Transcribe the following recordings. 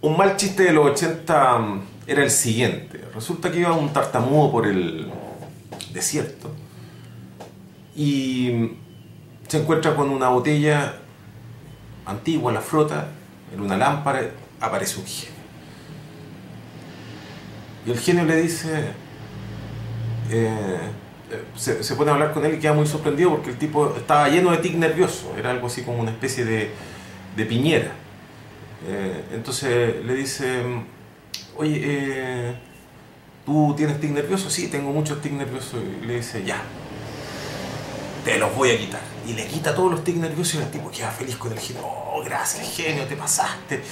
un mal chiste de los 80 mm, era el siguiente. Resulta que iba un tartamudo por el desierto y mm, se encuentra con una botella antigua, la frota, en una lámpara, aparece un genio. Y el genio le dice, eh, se, se pone a hablar con él y queda muy sorprendido porque el tipo estaba lleno de tic nervioso, era algo así como una especie de piñera. Eh, entonces le dice, oye, eh, ¿tú tienes tic nervioso? Sí, tengo muchos tic nerviosos. Y le dice, ya, te los voy a quitar. Y le quita todos los tics nerviosos y el tipo queda feliz con el genio. Oh, gracias, genio, te pasaste.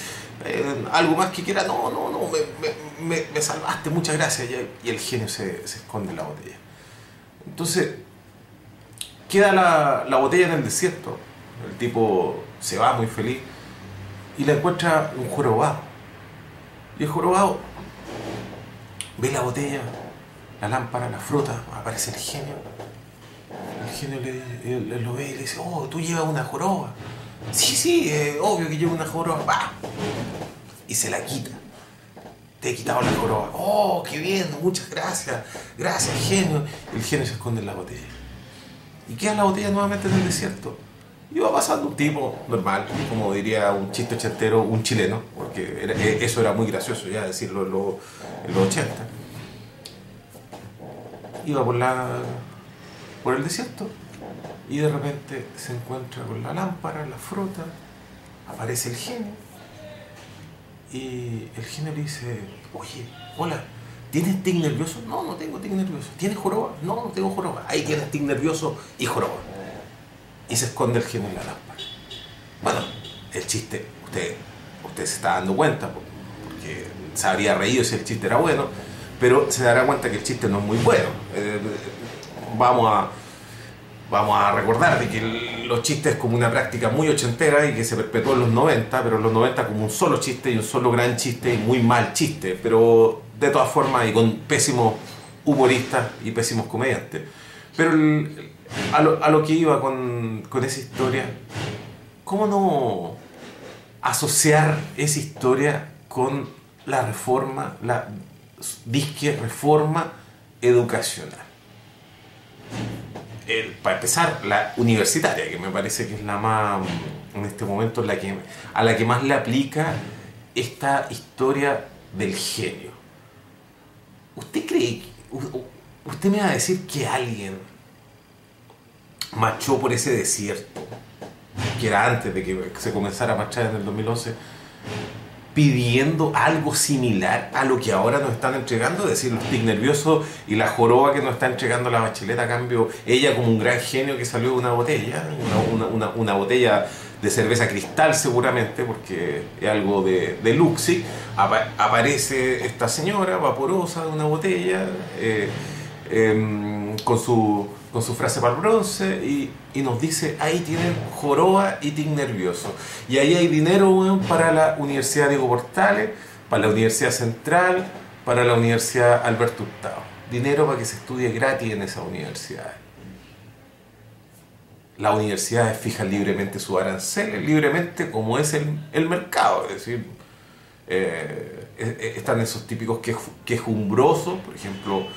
Eh, algo más que quiera, no, no, no, me, me, me salvaste, muchas gracias. Y el genio se, esconde en la botella. Entonces, queda la botella en el desierto. El tipo se va muy feliz y le encuentra un jorobado. Y el jorobado ve la botella, la lámpara, la fruta, aparece el genio. El genio le- lo ve y le dice, oh, tú llevas una joroba. Sí, sí, eh, obvio que llevo una joroba. ¡Bah! Y se la quita. Te he quitado la joroba. Oh, qué bien, muchas gracias. Gracias, genio. El genio se esconde en la botella. Y queda la botella nuevamente en el desierto. Va pasando un tipo normal, como diría un chiste ochentero, un chileno, porque era- eh, eso era muy gracioso ya decirlo en los 80. Iba por, la, por el desierto y de repente se encuentra con la lámpara, la fruta, aparece el genio y el genio le dice, oye, hola, ¿tienes tic nervioso? No, no tengo tic nervioso. ¿Tienes joroba? No, no tengo joroba. Ahí tienes tic nervioso y joroba. Y se esconde el genio en la lámpara. Bueno, el chiste, usted, usted se está dando cuenta, po- porque se habría reído si el chiste era bueno, pero se dará cuenta que el chiste no es muy bueno. Eh, vamos a vamos a recordar de que los chistes es como una práctica muy ochentera y que se perpetuó en los 90, pero en los 90 como un solo chiste y un solo gran chiste y muy mal chiste, pero de todas formas y con pésimos humoristas y pésimos comediantes. Pero a, lo, a lo que iba con, con esa historia, ¿cómo no asociar esa historia con la reforma, la disque reforma educacional? para empezar, la universitaria, que me parece que es la más, en este momento, la que, a la que más le aplica esta historia del genio. ¿Usted cree, usted me va a decir que alguien marchó por ese desierto, que era antes de que se comenzara a marchar en el 2011, pidiendo algo similar a lo que ahora nos están entregando, es decir, los tic nerviosos y la joroba que nos está entregando la bacheleta a cambio, ella como un gran genio que salió de una botella, una, una- una- botella de cerveza cristal seguramente, porque es algo de, de Luxi, apa- aparece esta señora vaporosa de una botella, eh, em, con, su, con su frase para el bronce y, y nos dice, ahí tienen joroba y tic nervioso. Y ahí hay dinero weón, para la Universidad Diego Portales, para la Universidad Central, para la Universidad Alberto Hurtado. Dinero para que se estudie gratis en esa universidad. Las universidades fijan libremente sus aranceles, libremente como es el, el mercado. Es decir, eh, eh, están esos típicos queju- quejumbrosos, por ejemplo,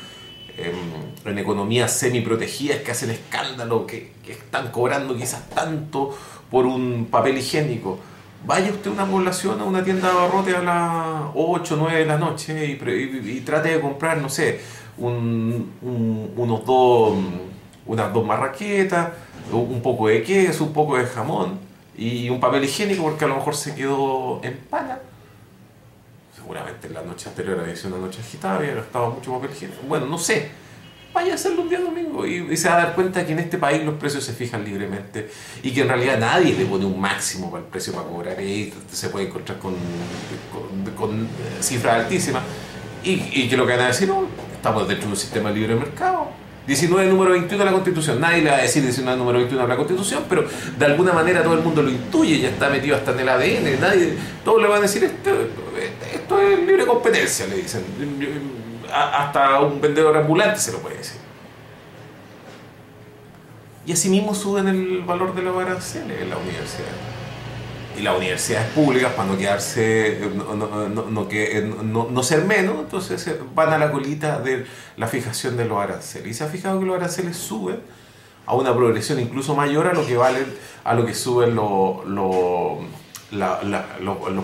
en, en economías semiprotegidas que hacen escándalo, que, están cobrando quizás tanto por un papel higiénico. Vaya usted a una población, a una tienda de abarrotes a las 8 o 9 de la noche y, trate de comprar, no sé, un- un- unos dos, unas dos marraquetas, un poco de queso, un poco de jamón y un papel higiénico porque a lo mejor se quedó en pana seguramente en la noche anterior había sido una noche agitada, había gastado mucho papel higiénico. Bueno, no sé. Vaya a hacerlo un día domingo y, y se va a dar cuenta que en este país los precios se fijan libremente y que en realidad nadie le pone un máximo para el precio para cobrar. Y se puede encontrar con, con, con, eh, cifras altísimas y, y que lo que van a decir, no, estamos dentro de un sistema libre de mercado. 19 número 21 de la Constitución. Nadie le va a decir 19 número 21 de la Constitución, pero de alguna manera todo el mundo lo intuye, ya está metido hasta en el ADN. Nadie, todos le van a decir esto, esto es libre competencia, le dicen. Hasta un vendedor ambulante se lo puede decir. Y asimismo suben el valor de los aranceles en la universidad. y las universidades públicas, para no quedarse, no, no, no, ser menos, entonces van a la colita de la fijación de los aranceles. Y se ha fijado que los aranceles suben a una progresión incluso mayor a lo que valen, a lo que suben los, los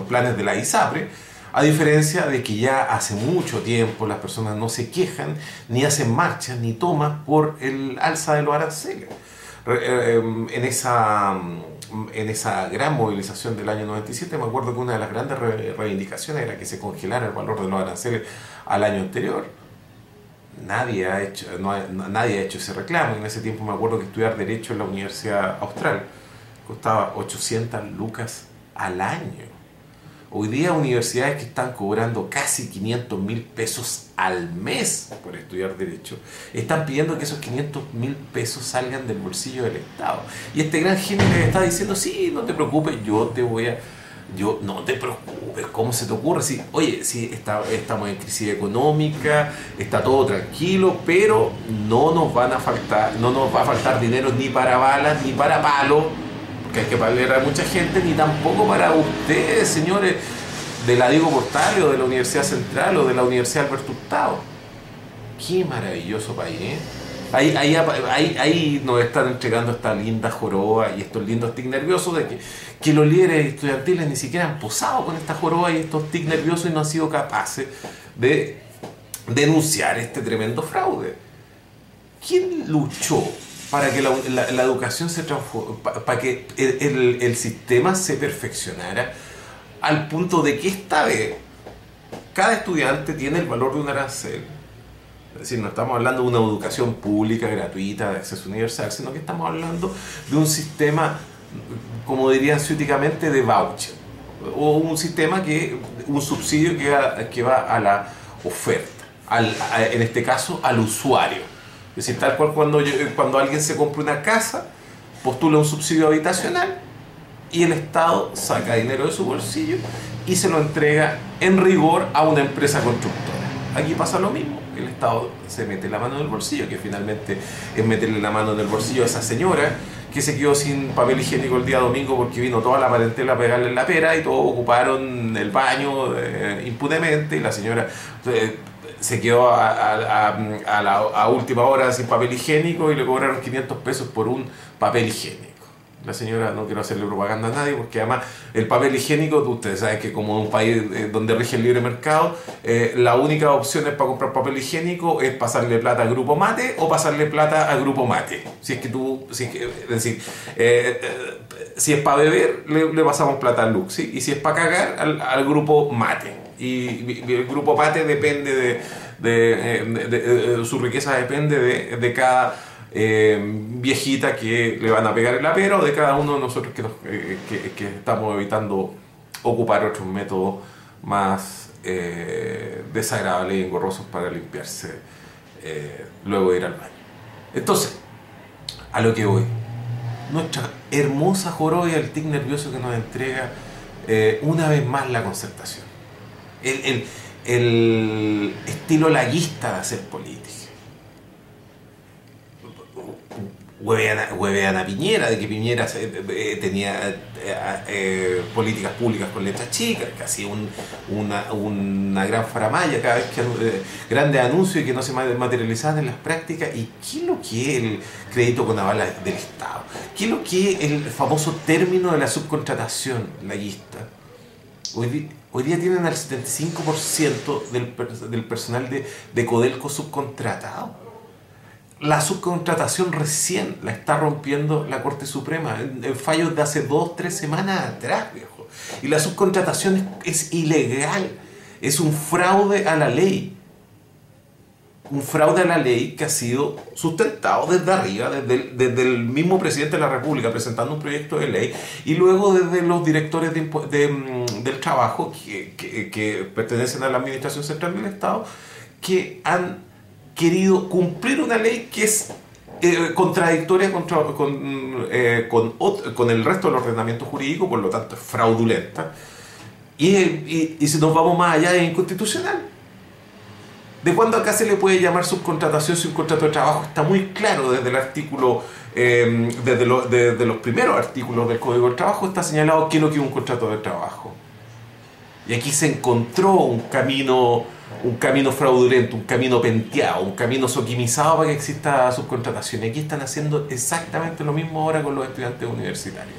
planes de la ISAPRE, a diferencia de que ya hace mucho tiempo las personas no se quejan, ni hacen marchas, ni toman por el alza de los aranceles. Eh, em, en esa en esa gran movilización del año 97, me acuerdo que una de las grandes reivindicaciones era que se congelara el valor de los aranceles al año anterior. Nadie ha hecho, nadie ha hecho ese reclamo. En ese tiempo me acuerdo que estudiar Derecho en la Universidad Austral costaba 800 lucas al año. Hoy día universidades que están cobrando casi 500 mil pesos al mes por estudiar derecho, están pidiendo que esos 500 mil pesos salgan del bolsillo del Estado. Y este gran genio está diciendo, sí, no te preocupes, yo te voy a... Yo, no te preocupes, ¿cómo se te ocurre? Si, oye, sí, está, estamos en crisis económica, está todo tranquilo, pero no nos van a faltar, no nos va a faltar dinero ni para balas, ni para palos que hay que pagar a mucha gente, ni tampoco para ustedes, señores, de la Diego Portal o de la Universidad Central o de la Universidad Alberto Hurtado. Qué maravilloso país, ¿eh? Ahí, ahí, ahí, nos están entregando esta linda joroba y estos lindos tics nerviosos de que, que los líderes estudiantiles ni siquiera han posado con esta joroba y estos tics nerviosos y no han sido capaces de denunciar este tremendo fraude. ¿Quién luchó para que la, educación se transforme, para que el, sistema se perfeccionara al punto de que esta vez cada estudiante tiene el valor de un arancel. Es decir, no estamos hablando de una educación pública, gratuita, de acceso universal, sino que estamos hablando de un sistema, como dirían ciúticamente, de voucher. O un sistema que, un subsidio que va a la oferta, en este caso al usuario es decir, tal cual cuando, cuando alguien se compra una casa, postula un subsidio habitacional y el Estado saca dinero de su bolsillo y se lo entrega en rigor a una empresa constructora. Aquí pasa lo mismo, el Estado se mete la mano en el bolsillo, que finalmente es meterle la mano en el bolsillo a esa señora que se quedó sin papel higiénico el día domingo porque vino toda la parentela a pegarle la pera y todos ocuparon el baño eh, impunemente y la señora... Eh, se quedó a, la, última hora sin papel higiénico y le cobraron 500 pesos por un papel higiénico. La señora, no quiero hacerle propaganda a nadie, porque además el papel higiénico, ustedes saben que como un país eh, donde rige el libre mercado, eh, la única opción es para comprar papel higiénico es pasarle plata al grupo mate o pasarle plata al grupo mate. Si es que tú, si es, decir, eh, si es para beber, le, pasamos plata al Lux, y si es para cagar, al, al grupo mate y el grupo Pate depende de, de, su riqueza depende de, cada eh, viejita que le van a pegar el la o de cada uno de nosotros que, eh, que, estamos evitando ocupar otros métodos más eh, desagradables y engorrosos para limpiarse luego de ir al baño. Entonces, a lo que voy, nuestra hermosa joroba y el tic nervioso que nos entrega una vez más la concertación el, el, estilo laguista de hacer política. Huevean a Piñera, de que Piñera eh, tenía eh, eh, políticas públicas con letras chicas, que hacía una, una, gran faramaya cada vez que grandes anuncios y que no se materializaban en las prácticas. ¿Y qué es lo que es el crédito con aval del Estado? ¿Qué es lo que es el famoso término de la subcontratación laguista? Hoy, Hoy día tienen al 75% del, del, personal de, de Codelco subcontratado. La subcontratación recién la está rompiendo la Corte Suprema, en, fallos de hace dos, tres semanas atrás, viejo. Y la subcontratación es ilegal, es un fraude a la ley un fraude a la ley que ha sido sustentado desde arriba, desde el, mismo presidente de la República presentando un proyecto de ley y luego desde los directores mm, del trabajo que, pertenecen a la Administración Central del Estado que han querido cumplir una ley que es eh, contradictoria contra, con, eh, con, con, el resto del ordenamiento jurídico, por lo tanto fraudulenta. Y, y si nos vamos más allá es inconstitucional. ¿De cuándo acá se le puede llamar subcontratación si un contrato de trabajo está muy claro desde el artículo desde, desde, los primeros artículos del Código del Trabajo está señalado qué es lo que es un contrato de trabajo. Y aquí se encontró un camino, un camino fraudulento, un camino penteado, un camino soquimizado para que exista subcontratación. Y aquí están haciendo exactamente lo mismo ahora con los estudiantes universitarios.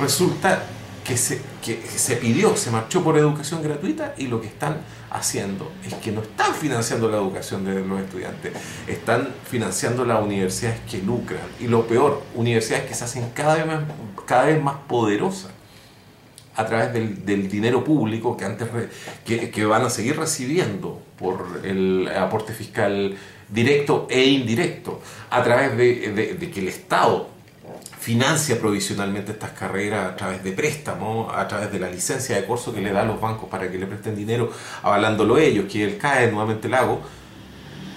Resulta que se, que se pidió, se marchó por educación gratuita y lo que están haciendo es que no están financiando la educación de los estudiantes, están financiando las universidades que lucran. Y lo peor, universidades que se hacen cada vez más, cada vez más poderosas a través del, dinero público que antes que, van a seguir recibiendo por el aporte fiscal directo e indirecto, a través de, que el Estado financia provisionalmente estas carreras a través de préstamos, a través de la licencia de curso que le da a los bancos para que le presten dinero, avalándolo ellos, que él cae nuevamente el lago.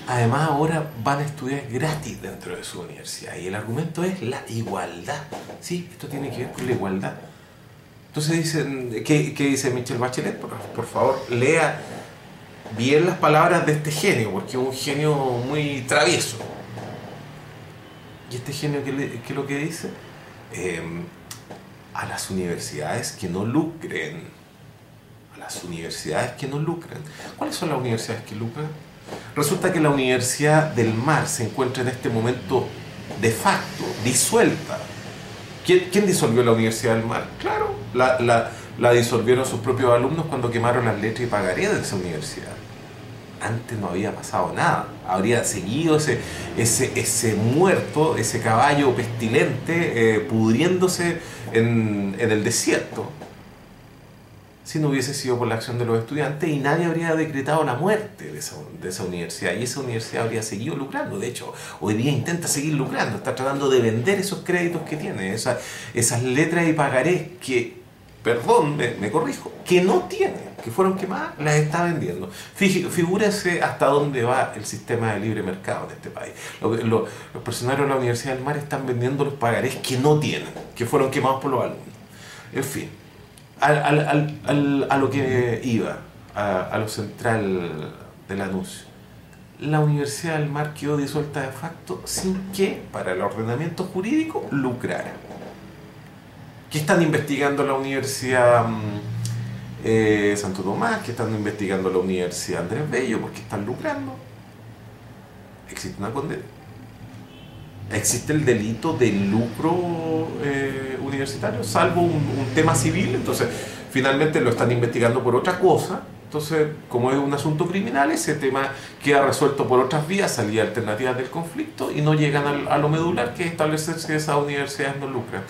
Además ahora van a estudiar gratis dentro de su universidad y el argumento es la igualdad. Sí, esto tiene que ver con la igualdad. Entonces dicen, ¿qué, dice Michelle Bachelet? Por, favor, lea bien las palabras de este genio, porque es un genio muy travieso. ¿Y este genio qué, es lo que dice? Em, a las universidades que no lucren. A las universidades que no lucran. ¿Cuáles son las universidades que lucran? Resulta que la Universidad del Mar se encuentra en este momento de facto, disuelta. ¿Quién, quién disolvió la Universidad del Mar? Claro, la, la, disolvieron sus propios alumnos cuando quemaron las letras y pagaré de esa universidad. Antes no había pasado nada. Habría seguido ese, ese, ese muerto, ese caballo pestilente, eh, pudriéndose en, en el desierto si no hubiese sido por la acción de los estudiantes y nadie habría decretado la muerte de esa, de esa, universidad y esa universidad habría seguido lucrando. De hecho, hoy día intenta seguir lucrando, está tratando de vender esos créditos que tiene, esas, esas letras y pagarés que perdón, me, corrijo, que no tiene, que fueron quemadas, las está vendiendo. figúrese hasta dónde va el sistema de libre mercado de este país. Los, personarios de la Universidad del Mar están vendiendo los pagarés que no tienen, que fueron quemados por los alumnos. En fin, a lo que iba, a, lo central del anuncio. La Universidad del Mar quedó disuelta de facto sin que, para el ordenamiento jurídico, lucrara. ¿Qué están investigando la Universidad mm, eh, Santo Tomás? ¿Qué están investigando la Universidad Andrés Bello? Porque están lucrando. Existe una condena. Existe el delito de lucro eh, universitario, salvo un tema civil. Entonces, finalmente lo están investigando por otra cosa entonces, como es un asunto criminal, ese tema queda resuelto por otras vías, salidas alternativas del conflicto y no llegan a lo medular que es establecer si esas universidades no lucran.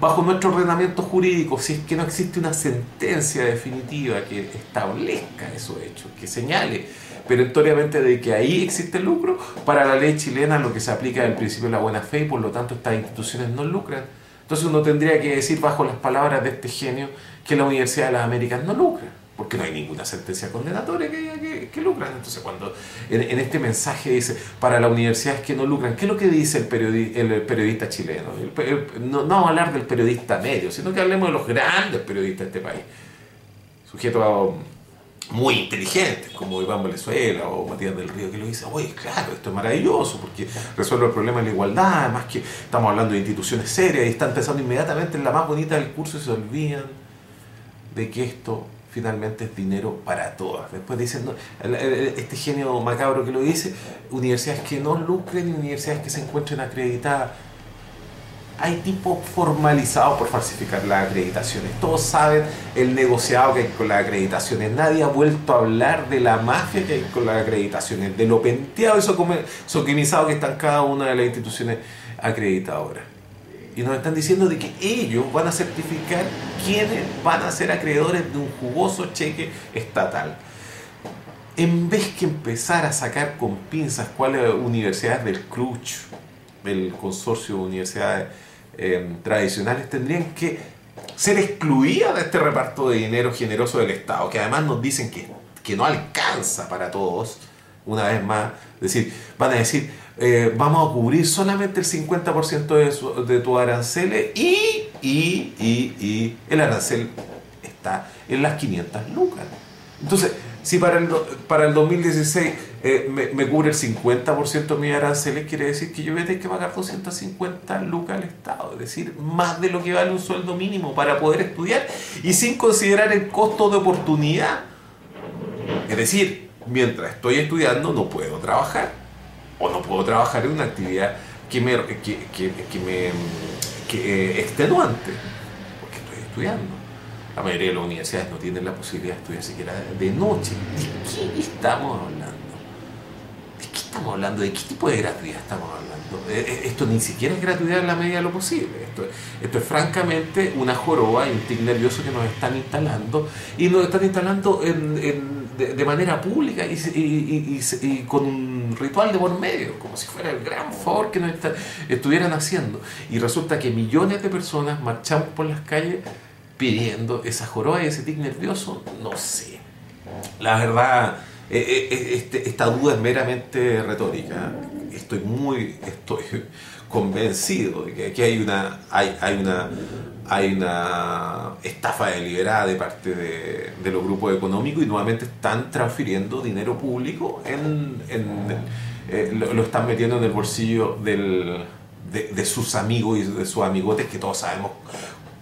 Bajo nuestro ordenamiento jurídico, si es que no existe una sentencia definitiva que establezca esos hechos, que señale perentoriamente de que ahí existe el lucro, para la ley chilena lo que se aplica es el principio de la buena fe y por lo tanto estas instituciones no lucran. Entonces uno tendría que decir bajo las palabras de este genio que la Universidad de las Américas no lucra porque no hay ninguna sentencia condenatoria que, que, lucran. Entonces, cuando en, este mensaje dice, para las universidades que no lucran, ¿qué es lo que dice el, periodista chileno? no, hablar del periodista medio, sino que hablemos de los grandes periodistas de este país. Sujetos muy inteligentes, como Iván Valenzuela o Matías del Río, que lo dice, oye, claro, esto es maravilloso, porque resuelve el problema de la igualdad, además que estamos hablando de instituciones serias y están pensando inmediatamente en la más bonita del curso y se olvidan de que esto finalmente es dinero para todas. Después dicen, este genio macabro que lo dice, universidades que no lucren y universidades que se encuentren acreditadas. Hay tipos formalizados por falsificar las acreditaciones. Todos saben el negociado que hay con las acreditaciones. Nadie ha vuelto a hablar de la mafia que hay con las acreditaciones, de lo penteado y soquimizado que están cada una de las instituciones acreditadoras y nos están diciendo de que ellos van a certificar quiénes van a ser acreedores de un jugoso cheque estatal. En vez que empezar a sacar con pinzas cuáles universidades del CRUCH, del consorcio de universidades eh, tradicionales, tendrían que ser excluidas de este reparto de dinero generoso del Estado, que además nos dicen que, que no alcanza para todos, una vez más, decir, van a decir, eh, vamos a cubrir solamente el 50% de, de tu arancel y, y, y, y el arancel está en las 500 lucas. Entonces, Si para el, para el 2016 eh, me, me, cubre el 50% de mi aranceles, quiere decir que yo voy a tener que pagar 250 lucas al Estado, es decir, más de lo que vale un sueldo mínimo para poder estudiar y sin considerar el costo de oportunidad. Es decir, mientras estoy estudiando no puedo trabajar o no puedo trabajar en una actividad que me, que, que, me que, eh, extenuante, porque estoy estudiando. La mayoría de las universidades no tienen la posibilidad de estudiar siquiera de noche. ¿De qué estamos hablando? ¿De qué estamos hablando? ¿De qué tipo de gratuidad estamos hablando? Eh, eh, esto ni siquiera es gratuidad en la medida de lo posible. Esto, esto es francamente una joroba y un tic nervioso que nos están instalando y nos están instalando en, en, de, de, manera pública y, y, y, y, con ritual de por medio, como si fuera el gran favor que nos estuvieran haciendo. Y resulta que millones de personas marchamos por las calles pidiendo esa joroba y ese tic nervioso, no sé. La verdad, este, esta duda es meramente retórica. Estoy muy, estoy convencido de que aquí hay una, hay, hay una, hay una estafa deliberada de parte de, los grupos económicos y nuevamente están transfiriendo dinero público en, eh, lo, están metiendo en el bolsillo del, de, de, sus amigos y de sus amigotes que todos sabemos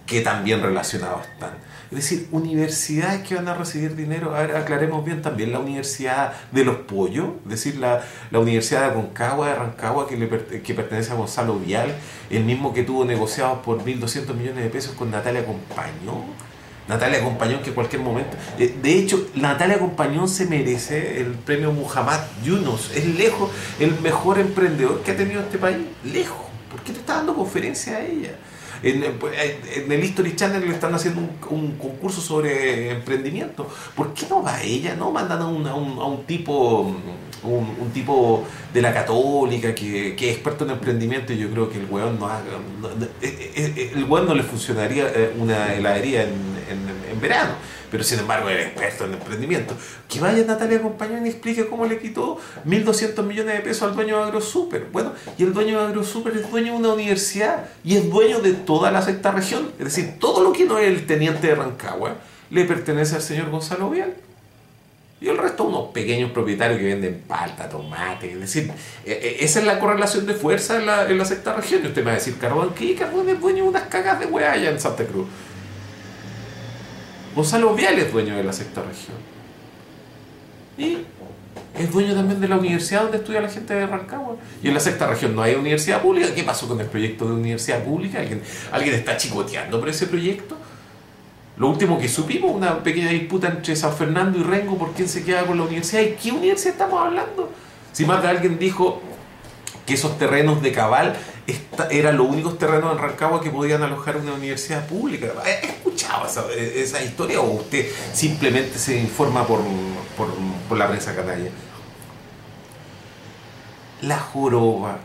que también relacionados están. Es decir, universidades que van a recibir dinero, a ver, aclaremos bien también, la Universidad de los Pollos, es decir, la, la Universidad de Aconcagua, de Rancagua, que, le, que pertenece a Gonzalo Vial, el mismo que tuvo negociados por 1.200 millones de pesos con Natalia Compañón. Natalia Compañón que en cualquier momento... De hecho, Natalia Compañón se merece el premio Muhammad Yunus. Es lejos el mejor emprendedor que ha tenido este país. Lejos. ¿Por qué te está dando conferencia a ella? En, el History Channel le están haciendo un, un, concurso sobre emprendimiento. ¿Por qué no va ella? ¿No mandan a un, a un, a un tipo un, tipo de la católica que, que, es experto en emprendimiento y yo creo que el weón no, haga, no, el weón no le funcionaría una heladería en, en verano pero sin embargo era experto en emprendimiento. Que vaya Natalia Compañón y explique cómo le quitó 1.200 millones de pesos al dueño de AgroSuper. Bueno, y el dueño de AgroSuper es dueño de una universidad y es dueño de toda la sexta región. Es decir, todo lo que no es el teniente de Rancagua le pertenece al señor Gonzalo Vial. Y el resto unos pequeños propietarios que venden palta, tomate. Es decir, esa es la correlación de fuerza en la, en la sexta región. Y usted me va a decir, Carbón, ¿qué? Carbón es dueño de unas cagas de hueá allá en Santa Cruz. Gonzalo Vial es dueño de la sexta región. Y es dueño también de la universidad donde estudia la gente de Rancagua. Y en la sexta región no hay universidad pública. ¿Qué pasó con el proyecto de universidad pública? ¿Alguien, ¿alguien está chicoteando por ese proyecto? Lo último que supimos, una pequeña disputa entre San Fernando y Rengo por quién se queda con la universidad. ¿Y qué universidad estamos hablando? Si más de alguien dijo que esos terrenos de cabal esta, eran los únicos terrenos en Rancagua que podían alojar una universidad pública. ¿He escuchado esa, historia o usted simplemente se informa por, por, la prensa canalla? La joroba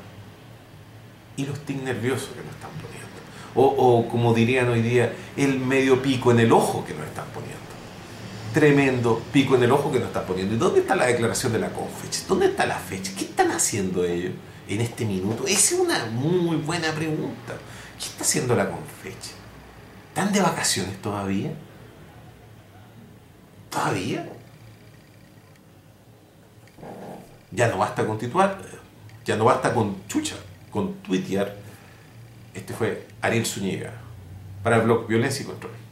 y los tic nerviosos que nos están poniendo. O, o, como dirían hoy día, el medio pico en el ojo que nos están poniendo. Tremendo pico en el ojo que nos están poniendo. ¿Y dónde está la declaración de la CONFECH? ¿Dónde está la fecha? ¿Qué están haciendo ellos? En este minuto? Esa es una muy buena pregunta. ¿Qué está haciendo la Confecha? ¿Están de vacaciones todavía? ¿Todavía? Ya no basta con titular, ya no basta con chucha, con tuitear. Este fue Ariel Zúñiga para el blog Violencia y Control.